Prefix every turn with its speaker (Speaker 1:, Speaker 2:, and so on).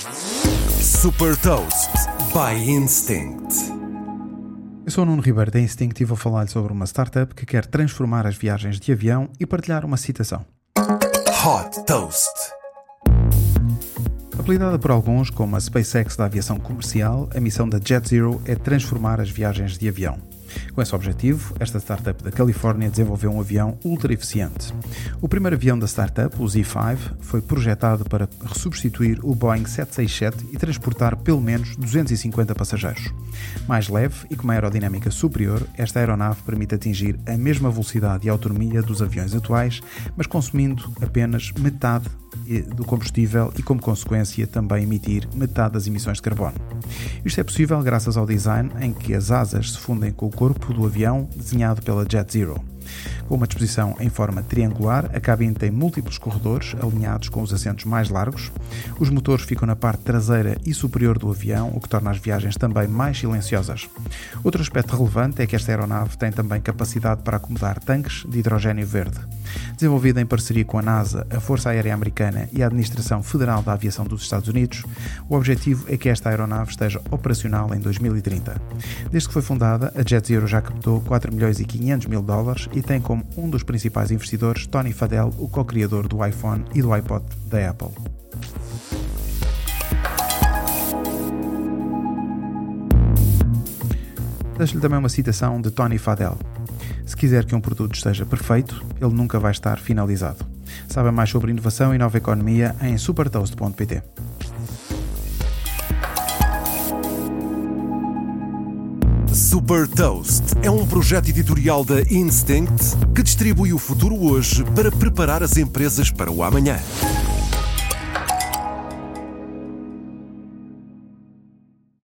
Speaker 1: Super Toast by Instinct.
Speaker 2: Eu sou o Nuno Ribeiro da Instinct e vou falar sobre uma startup que quer transformar as viagens de avião e partilhar uma citação.
Speaker 1: Hot Toast.
Speaker 2: Apelidada por alguns como a SpaceX da aviação comercial, a missão da JetZero é transformar as viagens de avião. Com esse objetivo, esta startup da Califórnia desenvolveu um avião ultra eficiente. O primeiro avião da startup, o Z5, foi projetado para substituir o Boeing 767 e transportar pelo menos 250 passageiros. Mais leve e com uma aerodinâmica superior, esta aeronave permite atingir a mesma velocidade e autonomia dos aviões atuais, mas consumindo apenas metade do combustível e, como consequência, também emitir metade das emissões de carbono. Isto é possível graças ao design em que as asas se fundem com o corpo do avião desenhado pela Jet Zero. Com uma disposição em forma triangular, a cabine tem múltiplos corredores alinhados com os assentos mais largos. Os motores ficam na parte traseira e superior do avião, o que torna as viagens também mais silenciosas. Outro aspecto relevante é que esta aeronave tem também capacidade para acomodar tanques de hidrogênio verde. Desenvolvida em parceria com a NASA, a Força Aérea Americana e a Administração Federal da Aviação dos Estados Unidos, o objetivo é que esta aeronave esteja operacional em 2030. Desde que foi fundada, a JetZero já captou 4 milhões e 500 mil dólares e tem como um dos principais investidores Tony Fadell, o co-criador do iPhone e do iPod da Apple. Deixo-lhe também uma citação de Tony Fadell. Se quiser que um produto esteja perfeito, ele nunca vai estar finalizado. Saiba mais sobre inovação e nova economia em supertoast.pt.
Speaker 1: Super Toast é um projeto editorial da Instinct que distribui o futuro hoje para preparar as empresas para o amanhã.